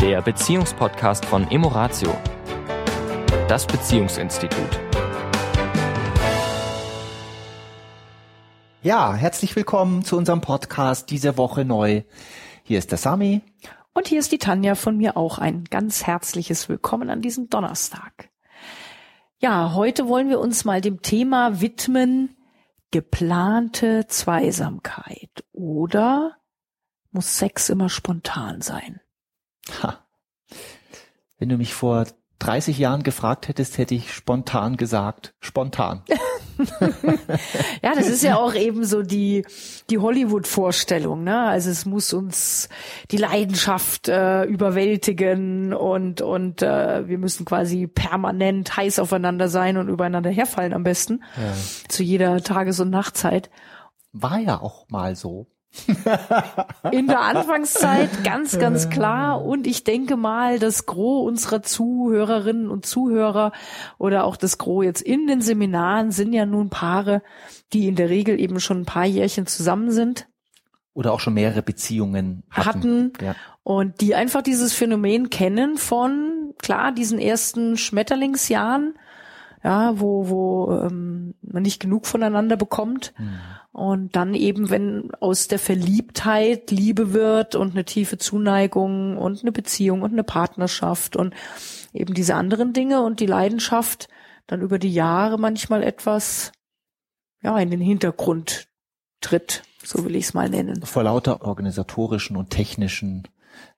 der Beziehungspodcast von Emoratio, das Beziehungsinstitut. Ja, herzlich willkommen zu unserem Podcast diese Woche neu. Hier ist der Sami. Und hier ist die Tanja von mir auch ein ganz herzliches Willkommen an diesem Donnerstag. Ja, heute wollen wir uns mal dem Thema widmen, geplante Zweisamkeit oder muss Sex immer spontan sein? Ha. Wenn du mich vor 30 Jahren gefragt hättest, hätte ich spontan gesagt, spontan. ja, das ist ja auch eben so die, die Hollywood-Vorstellung, ne? Also es muss uns die Leidenschaft äh, überwältigen und, und äh, wir müssen quasi permanent heiß aufeinander sein und übereinander herfallen am besten. Ja. Zu jeder Tages- und Nachtzeit. War ja auch mal so. In der Anfangszeit ganz, ganz klar. Und ich denke mal, das Gros unserer Zuhörerinnen und Zuhörer oder auch das Gros jetzt in den Seminaren sind ja nun Paare, die in der Regel eben schon ein paar Jährchen zusammen sind. Oder auch schon mehrere Beziehungen hatten. hatten ja. Und die einfach dieses Phänomen kennen von, klar, diesen ersten Schmetterlingsjahren, ja, wo, wo ähm, man nicht genug voneinander bekommt. Mhm und dann eben, wenn aus der Verliebtheit Liebe wird und eine tiefe Zuneigung und eine Beziehung und eine Partnerschaft und eben diese anderen Dinge und die Leidenschaft dann über die Jahre manchmal etwas, ja, in den Hintergrund tritt, so will ich es mal nennen. Vor lauter organisatorischen und technischen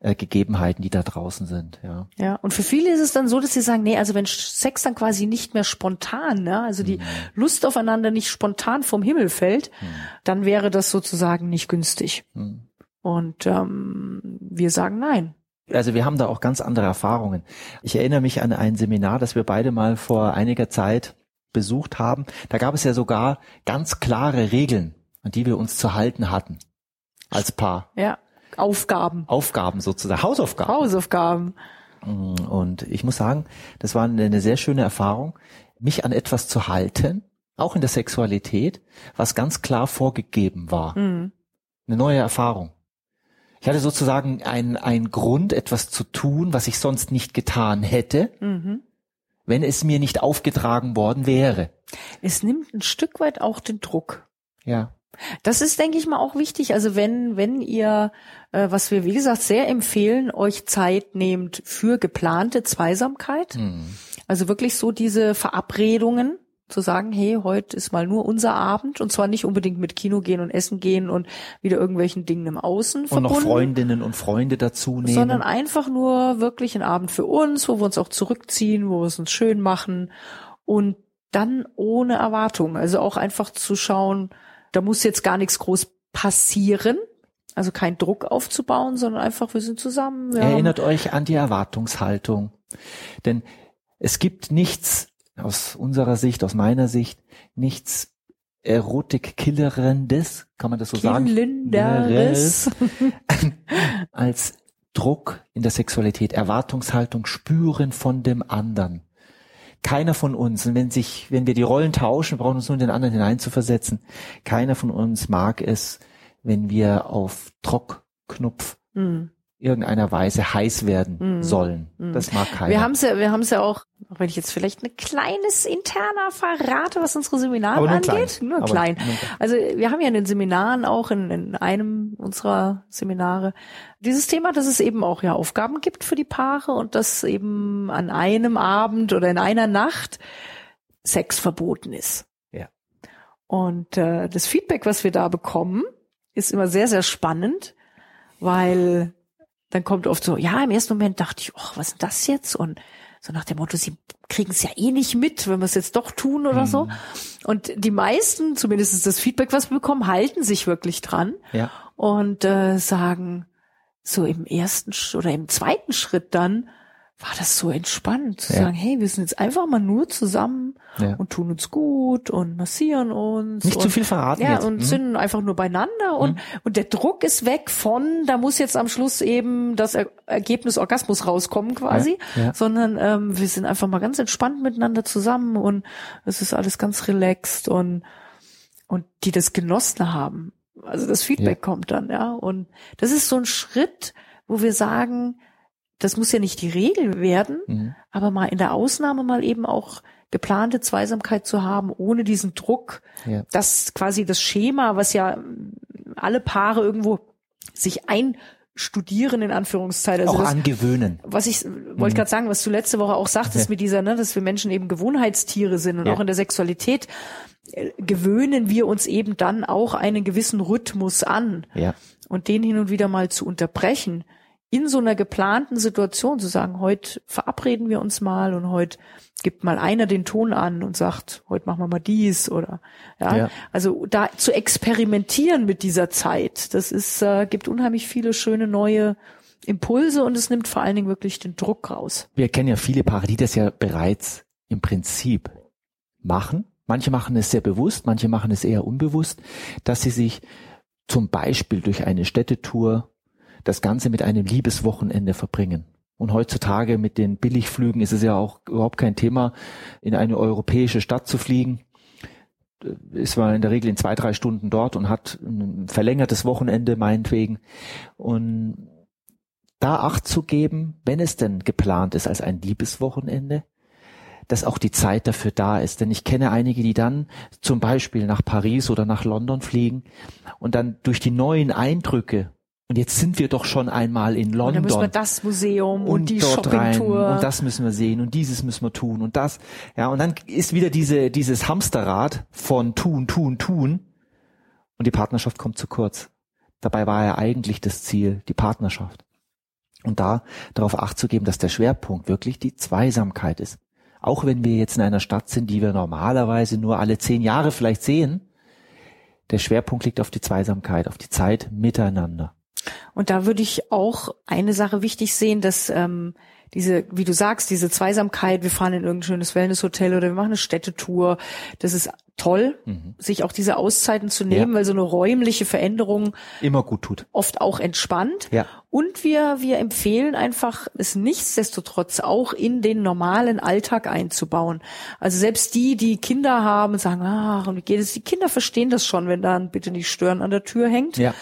äh, Gegebenheiten, die da draußen sind, ja. Ja, und für viele ist es dann so, dass sie sagen, nee, also wenn Sex dann quasi nicht mehr spontan, ne, also die mhm. Lust aufeinander nicht spontan vom Himmel fällt, mhm. dann wäre das sozusagen nicht günstig. Mhm. Und ähm, wir sagen nein. Also wir haben da auch ganz andere Erfahrungen. Ich erinnere mich an ein Seminar, das wir beide mal vor einiger Zeit besucht haben. Da gab es ja sogar ganz klare Regeln, an die wir uns zu halten hatten als Paar. Ja. Aufgaben. Aufgaben sozusagen, Hausaufgaben. Hausaufgaben. Mm, und ich muss sagen, das war eine sehr schöne Erfahrung, mich an etwas zu halten, auch in der Sexualität, was ganz klar vorgegeben war. Mhm. Eine neue Erfahrung. Ich hatte sozusagen einen, einen Grund, etwas zu tun, was ich sonst nicht getan hätte, mhm. wenn es mir nicht aufgetragen worden wäre. Es nimmt ein Stück weit auch den Druck. Ja. Das ist, denke ich mal, auch wichtig. Also wenn, wenn ihr, äh, was wir wie gesagt sehr empfehlen, euch Zeit nehmt für geplante Zweisamkeit, mhm. also wirklich so diese Verabredungen, zu sagen, hey, heute ist mal nur unser Abend und zwar nicht unbedingt mit Kino gehen und Essen gehen und wieder irgendwelchen Dingen im Außen und verbunden. Und noch Freundinnen und Freunde dazu nehmen. Sondern einfach nur wirklich ein Abend für uns, wo wir uns auch zurückziehen, wo wir es uns schön machen und dann ohne Erwartung. Also auch einfach zu schauen, da muss jetzt gar nichts groß passieren. Also kein Druck aufzubauen, sondern einfach, wir sind zusammen. Wir Erinnert euch an die Erwartungshaltung. Denn es gibt nichts aus unserer Sicht, aus meiner Sicht, nichts Erotik-Killerendes, kann man das so sagen? Killenderes. als Druck in der Sexualität, Erwartungshaltung spüren von dem anderen keiner von uns, und wenn sich, wenn wir die Rollen tauschen, brauchen uns nur in den anderen hineinzuversetzen, keiner von uns mag es, wenn wir auf Trockknopf mhm irgendeiner Weise heiß werden mm. sollen. Mm. Das mag keiner. Wir haben es ja, wir haben es ja auch, auch wenn ich jetzt vielleicht ein kleines interner verrate, was unsere Seminare nur angeht, klein. nur klein. Nur also wir haben ja in den Seminaren auch in, in einem unserer Seminare dieses Thema, dass es eben auch ja Aufgaben gibt für die Paare und dass eben an einem Abend oder in einer Nacht Sex verboten ist. Ja. Und äh, das Feedback, was wir da bekommen, ist immer sehr, sehr spannend, weil dann kommt oft so, ja, im ersten Moment dachte ich, ach, was ist das jetzt? Und so nach dem Motto, sie kriegen es ja eh nicht mit, wenn wir es jetzt doch tun oder mhm. so. Und die meisten, zumindest ist das Feedback, was wir bekommen, halten sich wirklich dran ja. und äh, sagen so im ersten oder im zweiten Schritt dann, war das so entspannt zu ja. sagen, hey, wir sind jetzt einfach mal nur zusammen ja. und tun uns gut und massieren uns. Nicht und, zu viel verraten. Ja, jetzt. und mhm. sind einfach nur beieinander und, mhm. und der Druck ist weg von, da muss jetzt am Schluss eben das er Ergebnis Orgasmus rauskommen quasi, ja. Sondern ähm, wir sind einfach mal ganz entspannt miteinander zusammen und es ist alles ganz relaxed und, und die das genossen haben. Also das Feedback kommt dann, ja. Und das ist so ein Schritt, wo wir sagen, das muss ja nicht die Regel werden, Mhm. aber mal in der Ausnahme mal eben auch geplante Zweisamkeit zu haben, ohne diesen Druck, Ja. dass quasi das Schema, was ja mm, alle Paare irgendwo sich einstudieren, in Anführungszeichen. Also auch das, angewöhnen. was ich wollte gerade sagen, was du letzte Woche auch sagtest Okay. mit dieser, ne, dass wir Menschen eben Gewohnheitstiere sind und Ja. auch in der Sexualität äh, gewöhnen wir uns eben dann auch einen gewissen Rhythmus an Ja. und den hin und wieder mal zu unterbrechen, in so einer geplanten Situation zu sagen, heute verabreden wir uns mal und heute gibt mal einer den Ton an und sagt, heute machen wir mal dies oder ja, Ja. also da zu experimentieren mit dieser Zeit, das ist äh, gibt unheimlich viele schöne neue Impulse und es nimmt vor allen Dingen wirklich den Druck raus. Wir kennen ja viele Paare, die das ja bereits im Prinzip machen. Manche machen es sehr bewusst, manche machen es eher unbewusst, dass sie sich zum Beispiel durch eine Städtetour das Ganze mit einem Liebeswochenende verbringen. Und heutzutage mit den Billigflügen ist es ja auch überhaupt kein Thema, in eine europäische Stadt zu fliegen. Ist man in der Regel in zwei, drei Stunden dort und hat ein verlängertes Wochenende meinetwegen. Und da Acht zu geben, wenn es denn geplant ist als ein Liebeswochenende, dass auch die Zeit dafür da ist. Denn ich kenne einige, die dann zum Beispiel nach Paris oder nach London fliegen und dann durch die neuen Eindrücke, und jetzt sind wir doch schon einmal in Und dann müssen wir London das Museum und, die dort rein Shoppingtour. und das müssen wir sehen und dieses müssen wir tun und das. Ja, und dann ist wieder diese, dieses Hamsterrad von tun, tun, tun und die Partnerschaft kommt zu kurz. Dabei war ja eigentlich das Ziel, die Partnerschaft. Und da darauf acht zu geben, dass der Schwerpunkt wirklich die Zweisamkeit ist. Auch wenn wir jetzt in einer Stadt sind, die wir normalerweise nur alle zehn Jahre vielleicht sehen, der Schwerpunkt liegt auf die Zweisamkeit, auf die Zeit miteinander. Und da würde ich auch eine Sache wichtig sehen, dass ähm, diese, wie du sagst, diese Zweisamkeit, wir fahren in irgendein schönes Wellnesshotel oder wir machen eine Städtetour, das ist toll, sich auch diese Auszeiten zu nehmen, Ja. weil so eine räumliche Veränderung Immer gut tut. oft auch entspannt. Ja. Und wir, wir empfehlen einfach, es nichtsdestotrotz auch in den normalen Alltag einzubauen. Also selbst die, die Kinder haben und sagen, ach, und wie geht es? Die Kinder verstehen das schon, wenn da ein Bitte nicht stören an der Tür hängt. Ja.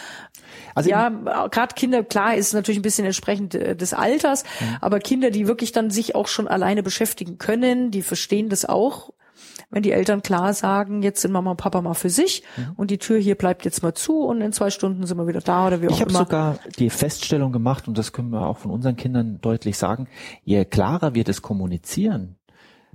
Also Ja, gerade Kinder, klar, ist natürlich ein bisschen entsprechend äh, des Alters, aber Kinder, die wirklich dann sich auch schon alleine beschäftigen können, die verstehen das auch, wenn die Eltern klar sagen, jetzt sind Mama und Papa mal für sich und die Tür hier bleibt jetzt mal zu und in zwei Stunden sind wir wieder da oder wie auch Ich habe immer. sogar die Feststellung gemacht, und das können wir auch von unseren Kindern deutlich sagen, je klarer wir das kommunizieren,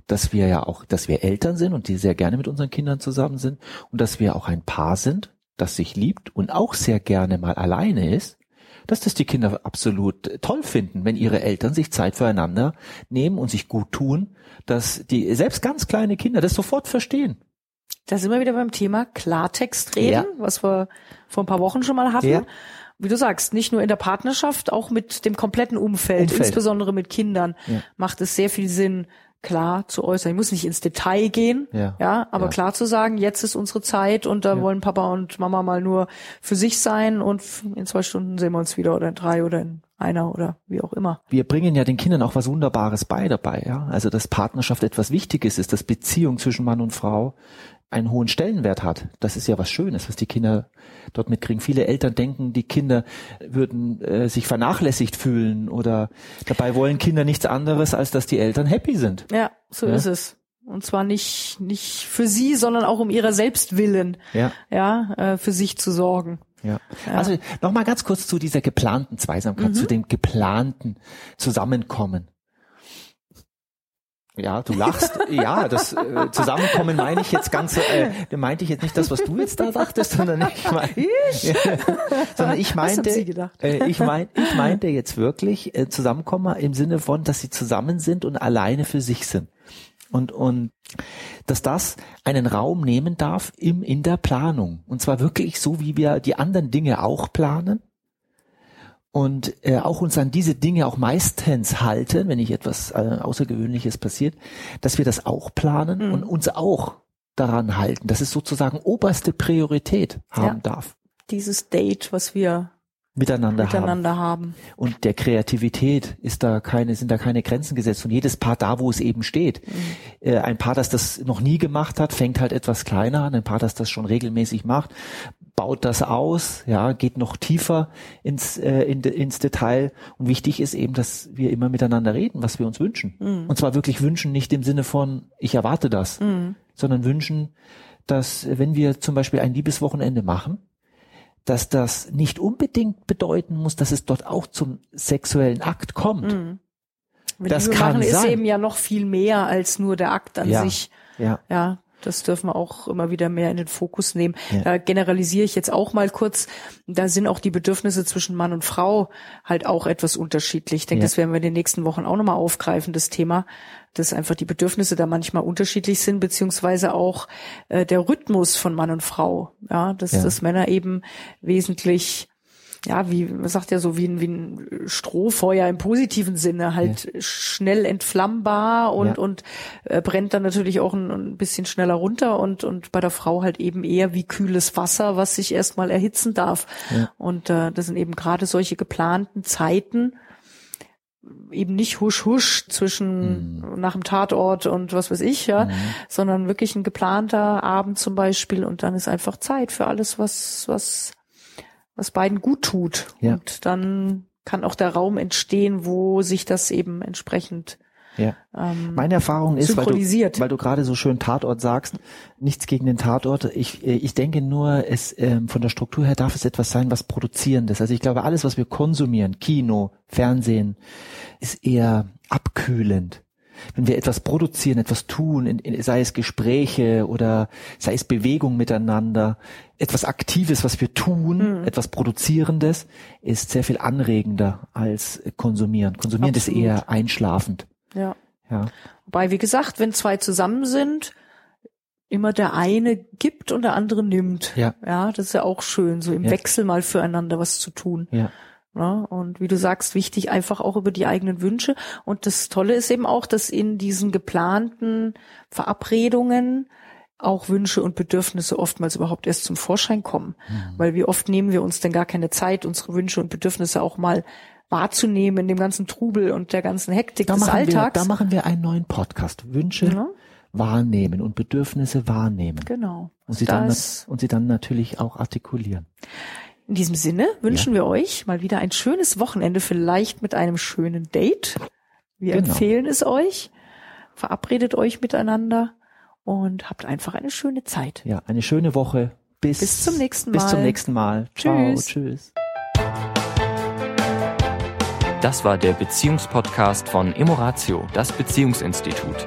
dass wir ja auch, dass wir Eltern sind und die sehr gerne mit unseren Kindern zusammen sind und dass wir auch ein Paar sind, das sich liebt und auch sehr gerne mal alleine ist, dass das die Kinder absolut toll finden, wenn ihre Eltern sich Zeit füreinander nehmen und sich gut tun, dass die selbst ganz kleine Kinder das sofort verstehen. Da sind wir wieder beim Thema Klartext reden, Ja. was wir vor ein paar Wochen schon mal hatten. Ja. Wie du sagst, nicht nur in der Partnerschaft, auch mit dem kompletten Umfeld, Umfeld. insbesondere mit Kindern, Ja. macht es sehr viel Sinn, klar zu äußern. Ich muss nicht ins Detail gehen, Ja. ja, aber Ja. klar zu sagen, jetzt ist unsere Zeit und da wollen Papa und Mama mal nur für sich sein und in zwei Stunden sehen wir uns wieder oder in drei oder in einer oder wie auch immer. wir bringen ja den Kindern auch was Wunderbares bei dabei, ja. Also, dass Partnerschaft etwas Wichtiges ist, dass Beziehung zwischen Mann und Frau einen hohen Stellenwert hat. Das ist ja was Schönes, was die Kinder dort mitkriegen. Viele Eltern denken, die Kinder würden äh, sich vernachlässigt fühlen oder dabei wollen Kinder nichts anderes, als dass die Eltern happy sind. Ja, so Ja. ist es. Und zwar nicht, nicht für sie, sondern auch um ihrer selbst willen, Ja. ja, äh, für sich zu sorgen. Ja. Also nochmal ganz kurz zu dieser geplanten Zweisamkeit, zu dem geplanten Zusammenkommen. Ja, du lachst. ja, das äh, Zusammenkommen meine ich jetzt ganz, äh, meinte ich jetzt nicht das, was du jetzt da dachtest, sondern ich meine, sondern ich Was haben meinte, äh, ich mein, ich meinte jetzt wirklich äh, Zusammenkommen im Sinne von, dass sie zusammen sind und alleine für sich sind. Und, und dass das einen Raum nehmen darf im, in der Planung. Und zwar wirklich so, wie wir die anderen Dinge auch planen. Und äh, auch uns an diese Dinge auch meistens halten, wenn nicht etwas äh, Außergewöhnliches passiert, dass wir das auch planen und uns auch daran halten, dass es sozusagen oberste Priorität haben Ja. darf. Dieses Date, was wir miteinander, miteinander haben. haben. Und der Kreativität ist da keine, sind da keine Grenzen gesetzt. Und jedes Paar da, wo es eben steht. Mhm. Äh, ein Paar, das das noch nie gemacht hat, fängt halt etwas kleiner an. Ein Paar, das das schon regelmäßig macht, baut das aus, ja, geht noch tiefer ins, äh, in, ins Detail. Und wichtig ist eben, dass wir immer miteinander reden, was wir uns wünschen. Mhm. Und zwar wirklich wünschen, nicht im Sinne von, ich erwarte das, mhm. sondern wünschen, dass wenn wir zum Beispiel ein Liebeswochenende machen, dass das nicht unbedingt bedeuten muss, dass es dort auch zum sexuellen Akt kommt. Mhm. Das Liebe kann machen sein. ist eben ja noch viel mehr als nur der Akt an ja. sich. Ja. ja. Das dürfen wir auch immer wieder mehr in den Fokus nehmen. Ja. Da generalisiere ich jetzt auch mal kurz. Da sind auch die Bedürfnisse zwischen Mann und Frau halt auch etwas unterschiedlich. Ich denke, ja. das werden wir in den nächsten Wochen auch nochmal aufgreifen, das Thema, dass einfach die Bedürfnisse da manchmal unterschiedlich sind, beziehungsweise auch äh, der Rhythmus von Mann und Frau. Ja, dass, ja. dass Männer eben wesentlich ja, wie man sagt ja so wie ein, wie ein Strohfeuer im positiven Sinne, halt ja. schnell entflammbar und ja. und äh, brennt dann natürlich auch ein, ein, bisschen schneller runter und und bei der Frau halt eben eher wie kühles Wasser, was sich erstmal erhitzen darf. Ja. Und äh, das sind eben gerade solche geplanten Zeiten, eben nicht husch husch zwischen mhm. nach dem Tatort und was weiß ich, ja, mhm. sondern wirklich ein geplanter Abend zum Beispiel und dann ist einfach Zeit für alles, was was was beiden gut tut. Ja. Und dann kann auch der Raum entstehen, wo sich das eben entsprechend ja. Ähm, Meine Erfahrung ist, weil du, weil du gerade so schön Tatort sagst, nichts gegen den Tatort. Ich, ich denke nur, es ähm, von der Struktur her darf es etwas sein, was produzierendes. Also ich glaube, alles, was wir konsumieren, Kino, Fernsehen, ist eher abkühlend wenn wir etwas produzieren, etwas tun, in, in, sei es Gespräche oder sei es Bewegung miteinander, etwas Aktives, was wir tun, mhm. etwas Produzierendes, ist sehr viel anregender als konsumieren. Konsumieren Absolut. ist eher einschlafend. Ja. ja. Wobei, wie gesagt, wenn zwei zusammen sind, immer der eine gibt und der andere nimmt. Ja. Ja, das ist ja auch schön, so im ja. Wechsel mal füreinander was zu tun. Ja. Ne? Und wie du sagst, wichtig einfach auch über die eigenen Wünsche. Und das Tolle ist eben auch, dass in diesen geplanten Verabredungen auch Wünsche und Bedürfnisse oftmals überhaupt erst zum Vorschein kommen. Mhm. Weil wie oft nehmen wir uns denn gar keine Zeit, unsere Wünsche und Bedürfnisse auch mal wahrzunehmen in dem ganzen Trubel und der ganzen Hektik da des Alltags. Wir, da machen wir einen neuen Podcast. Wünsche ja. wahrnehmen und Bedürfnisse wahrnehmen. Genau. Und sie, dann, und sie dann natürlich auch artikulieren. In diesem Sinne wünschen ja. wir euch mal wieder ein schönes Wochenende, vielleicht mit einem schönen Date. Wir genau. empfehlen es euch. Verabredet euch miteinander und habt einfach eine schöne Zeit. Ja, eine schöne Woche. Bis, bis zum nächsten Mal. Bis zum nächsten Mal. Tschüss. Ciao, tschüss. Das war der Beziehungspodcast von Emoratio, das Beziehungsinstitut.